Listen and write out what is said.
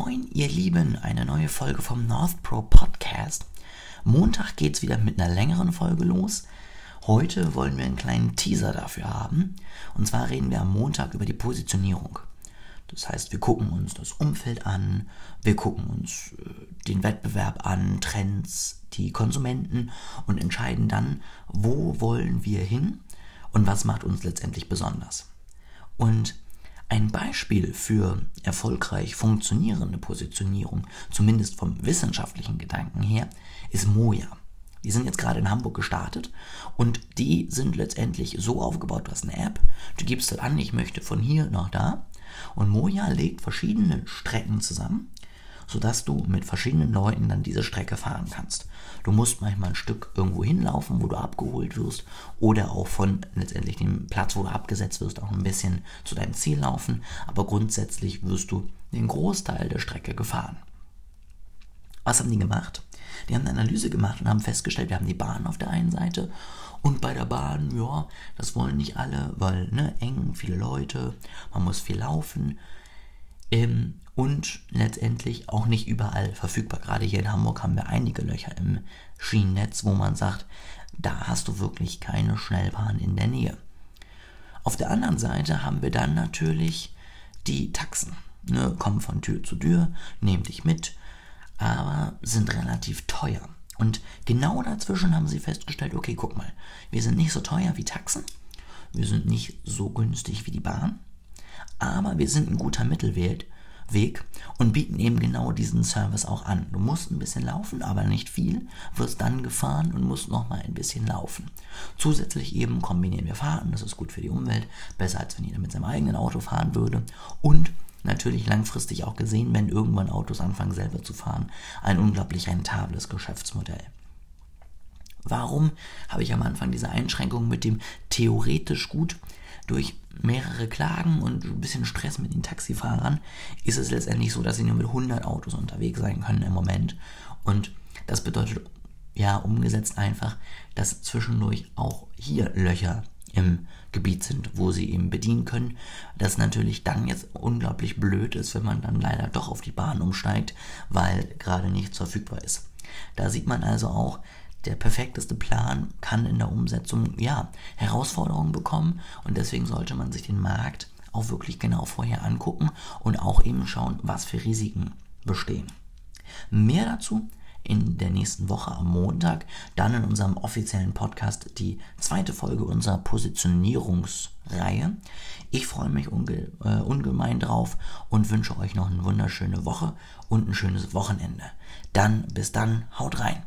Moin, ihr Lieben, eine neue Folge vom North Pro Podcast. Montag geht's wieder mit einer längeren Folge los. Heute wollen wir einen kleinen Teaser dafür haben. Und zwar reden wir am Montag über die Positionierung. Das heißt, wir gucken uns das Umfeld an, wir gucken uns äh, den Wettbewerb an, Trends, die Konsumenten und entscheiden dann, wo wollen wir hin und was macht uns letztendlich besonders. Und ein Beispiel für erfolgreich funktionierende Positionierung, zumindest vom wissenschaftlichen Gedanken her, ist Moja. Die sind jetzt gerade in Hamburg gestartet und die sind letztendlich so aufgebaut, du hast eine App, du gibst halt an, ich möchte von hier nach da und Moja legt verschiedene Strecken zusammen sodass du mit verschiedenen Leuten dann diese Strecke fahren kannst. Du musst manchmal ein Stück irgendwo hinlaufen, wo du abgeholt wirst, oder auch von letztendlich dem Platz, wo du abgesetzt wirst, auch ein bisschen zu deinem Ziel laufen, aber grundsätzlich wirst du den Großteil der Strecke gefahren. Was haben die gemacht? Die haben eine Analyse gemacht und haben festgestellt, wir haben die Bahn auf der einen Seite und bei der Bahn, ja, das wollen nicht alle, weil ne, eng, viele Leute, man muss viel laufen. Ähm, und letztendlich auch nicht überall verfügbar. Gerade hier in Hamburg haben wir einige Löcher im Schienennetz, wo man sagt, da hast du wirklich keine Schnellbahn in der Nähe. Auf der anderen Seite haben wir dann natürlich die Taxen. Ne, kommen von Tür zu Tür, nehmen dich mit, aber sind relativ teuer. Und genau dazwischen haben sie festgestellt, okay, guck mal, wir sind nicht so teuer wie Taxen, wir sind nicht so günstig wie die Bahn, aber wir sind ein guter Mittelwert Weg und bieten eben genau diesen Service auch an. Du musst ein bisschen laufen, aber nicht viel, wirst dann gefahren und musst noch mal ein bisschen laufen. Zusätzlich eben kombinieren wir Fahrten, das ist gut für die Umwelt, besser als wenn jeder mit seinem eigenen Auto fahren würde und natürlich langfristig auch gesehen, wenn irgendwann Autos anfangen selber zu fahren, ein unglaublich rentables Geschäftsmodell. Warum habe ich am Anfang diese Einschränkung mit dem theoretisch gut? Durch mehrere Klagen und ein bisschen Stress mit den Taxifahrern ist es letztendlich so, dass sie nur mit 100 Autos unterwegs sein können im Moment. Und das bedeutet ja umgesetzt einfach, dass zwischendurch auch hier Löcher im Gebiet sind, wo sie eben bedienen können. Das natürlich dann jetzt unglaublich blöd ist, wenn man dann leider doch auf die Bahn umsteigt, weil gerade nichts verfügbar ist. Da sieht man also auch, der perfekteste Plan kann in der Umsetzung ja Herausforderungen bekommen und deswegen sollte man sich den Markt auch wirklich genau vorher angucken und auch eben schauen, was für Risiken bestehen. Mehr dazu in der nächsten Woche am Montag, dann in unserem offiziellen Podcast die zweite Folge unserer Positionierungsreihe. Ich freue mich unge äh, ungemein drauf und wünsche euch noch eine wunderschöne Woche und ein schönes Wochenende. Dann bis dann, haut rein.